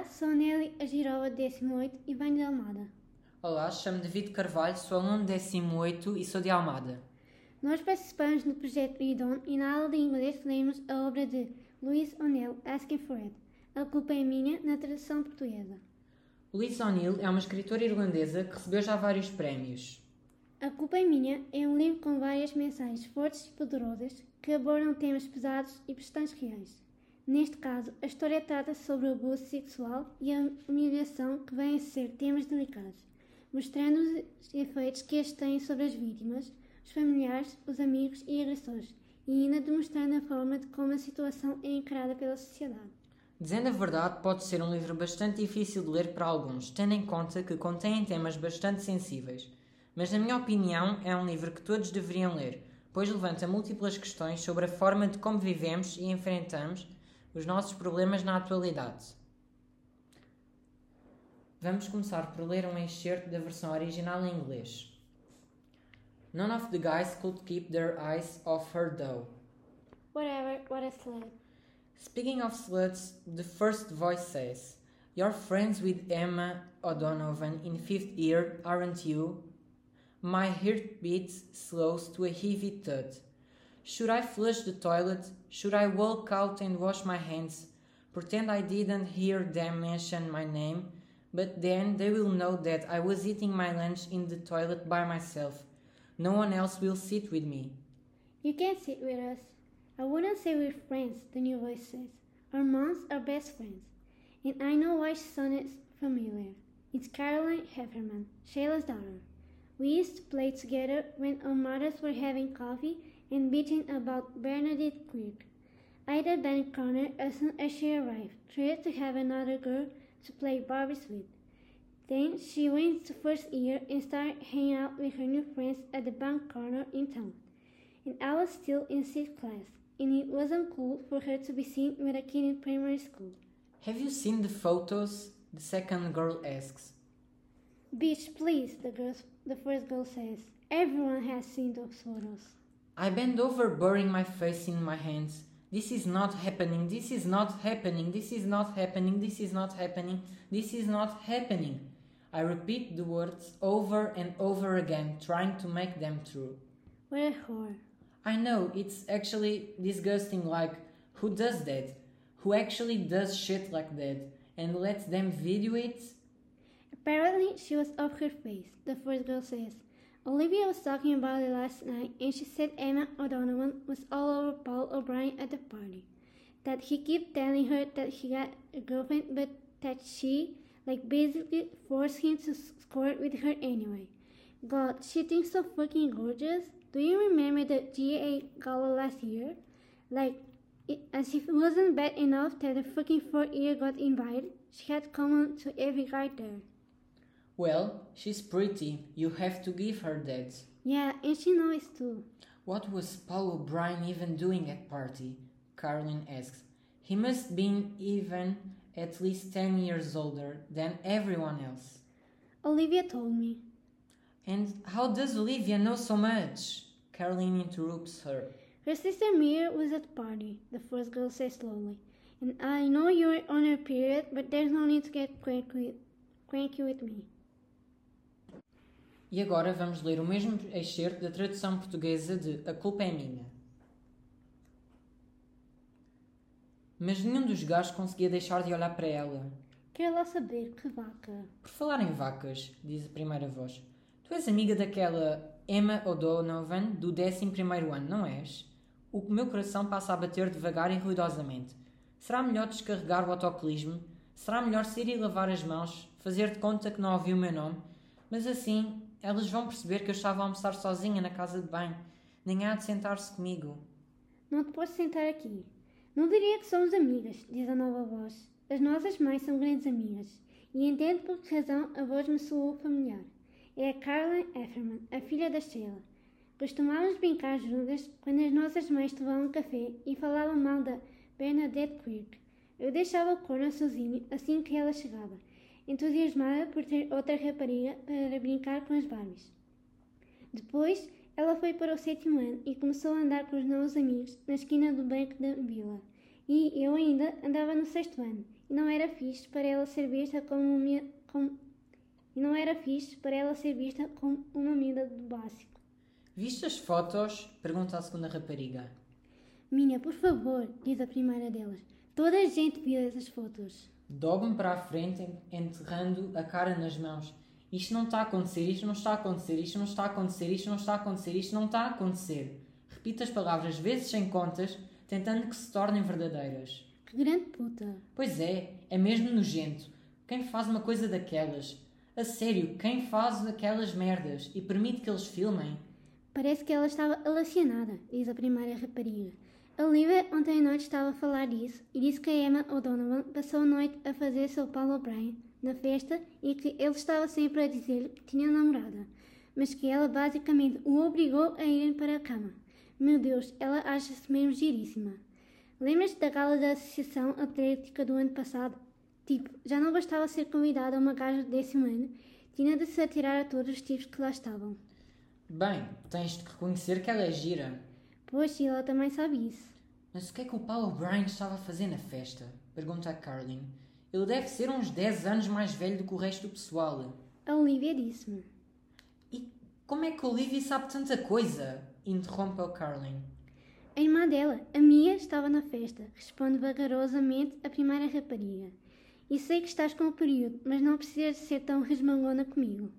Olá, sou Nelly Agirova, 18 e venho de Almada. Olá, chamo-me David Carvalho, sou aluno de 18 e sou de Almada. Nós participamos no projeto IDON e na aula de inglês lemos a obra de Louise O'Neill, Asking for It. A culpa é minha, na tradução portuguesa. Louise O'Neill é uma escritora irlandesa que recebeu já vários prémios. A Culpa é Minha é um livro com várias mensagens fortes e poderosas que abordam temas pesados e bastante reais. Neste caso, a história trata sobre o abuso sexual e a humilhação que vêm a ser temas delicados, mostrando os efeitos que estes têm sobre as vítimas, os familiares, os amigos e agressores, e ainda demonstrando a forma de como a situação é encarada pela sociedade. Dizendo a verdade, pode ser um livro bastante difícil de ler para alguns, tendo em conta que contém temas bastante sensíveis. Mas, na minha opinião, é um livro que todos deveriam ler, pois levanta múltiplas questões sobre a forma de como vivemos e enfrentamos os nossos problemas na atualidade. Vamos começar por ler um excerto da versão original em inglês. None of the guys could keep their eyes off her though. Whatever, what a slut. Speaking of sluts, the first voice says, You're friends with Emma O'Donovan in fifth year, aren't you? My heart beats slows to a heavy thud. Should I flush the toilet? Should I walk out and wash my hands? Pretend I didn't hear them mention my name? But then they will know that I was eating my lunch in the toilet by myself. No one else will sit with me. You can sit with us. I wouldn't say we're friends, the new voice says. Our moms are best friends. And I know why she sounded familiar. It's Caroline Hefferman, Shayla's daughter. We used to play together when our mothers were having coffee and bitching about Bernadette Quirk. Ida corner as soon as she arrived, thrilled to have another girl to play Barbies with. Then she went to first year and started hanging out with her new friends at the bank corner in town. And I was still in sixth class, and it wasn't cool for her to be seen with a kid in primary school. Have you seen the photos? The second girl asks. Bitch, please, the girl, the first girl says. Everyone has seen those photos. I bend over, burying my face in my hands. This is not happening, this is not happening, this is not happening, this is not happening, this is not happening. I repeat the words over and over again, trying to make them true. What a whore. I know, it's actually disgusting, like, who does that? Who actually does shit like that and lets them video it? Apparently, she was off her face, the first girl says. Olivia was talking about it last night, and she said Emma O'Donovan was all over Paul O'Brien at the party. That he kept telling her that he got a girlfriend, but that she, like, basically forced him to squirt with her anyway. God, she thinks so fucking gorgeous. Do you remember the GA gala last year? Like, it, as if it wasn't bad enough that the fucking fourth year got invited, she had come on to every guy there. Well, she's pretty, you have to give her that. Yeah, and she knows too. What was Paul O'Brien even doing at party? Caroline asks. He must been even at least ten years older than everyone else. Olivia told me. And how does Olivia know so much? Caroline interrupts her. Her sister Mira was at party, the first girl says slowly. And I know you're on your period, but there's no need to get cranky, cranky with me. E agora vamos ler o mesmo excerto da tradução portuguesa de A Culpa é Minha. Mas nenhum dos gajos conseguia deixar de olhar para ela. Quero lá saber que vaca. Por falar em vacas, diz a primeira voz, tu és amiga daquela Emma O'Donovan do 11 ano, não és? O meu coração passa a bater devagar e ruidosamente. Será melhor descarregar o autocolismo? Será melhor sair e lavar as mãos? Fazer de conta que não ouvi o meu nome? Mas assim, elas vão perceber que eu estava a almoçar sozinha na casa de banho. Nem há de sentar-se comigo. Não te posso sentar aqui. Não diria que somos amigas, diz a nova voz. As nossas mães são grandes amigas. E entendo por que razão a voz me soou familiar. É a Caroline Efferman, a filha da Sheila. Costumávamos brincar juntas quando as nossas mães tomavam café e falavam mal da Bernadette Quirk. Eu deixava o corno sozinho assim que ela chegava, entusiasmada por ter outra rapariga para brincar com as Barbies. Depois, ela foi para o sétimo ano e começou a andar com os novos amigos na esquina do banco da vila. E eu ainda andava no sexto ano, e não era fixe para ela ser vista como uma como- e não era fixe para ela ser vista como uma miúda do básico. Viste as fotos? Pergunta a segunda rapariga. Minha, por favor, diz a primeira delas. Toda a gente viu essas fotos. Dobro-me para a frente, enterrando a cara nas mãos. Isto não está a acontecer, isto não está a acontecer, isto não está a acontecer, isto não está a acontecer, isto não está a acontecer. Repito as palavras vezes sem contas, tentando que se tornem verdadeiras. Que grande puta. Pois é, é mesmo nojento. Quem faz uma coisa daquelas? A sério, quem faz aquelas merdas e permite que eles filmem? Parece que ela estava alacionada, diz a primeira rapariga. A Olivia ontem à noite estava a falar disso e disse que a Emma O'Donovan passou a noite a fazer seu Paulo O'Brien na festa e que ele estava sempre a dizer que tinha namorada, mas que ela basicamente o obrigou a irem para a cama. Meu Deus, ela acha-se mesmo giríssima. Lembras-te da gala da Associação Atlética do ano passado? Tipo, já não bastava ser convidada a uma gaja de décimo ano, tinha de se atirar a todos os tipos que lá estavam. Bem, tens de reconhecer que ela é gira. Pois, ela também sabe isso. Mas o que é que o Paulo O'Brien estava a fazer na festa? Pergunta a Carlin. Ele deve ser uns 10 anos mais velho do que o resto do pessoal. A Olivia disse-me. E como é que Olivia sabe tanta coisa? Interrompe o Carlin. A irmã dela, a Mia, estava na festa, responde vagarosamente a primeira rapariga. E sei que estás com o período, mas não precisas ser tão resmangona comigo.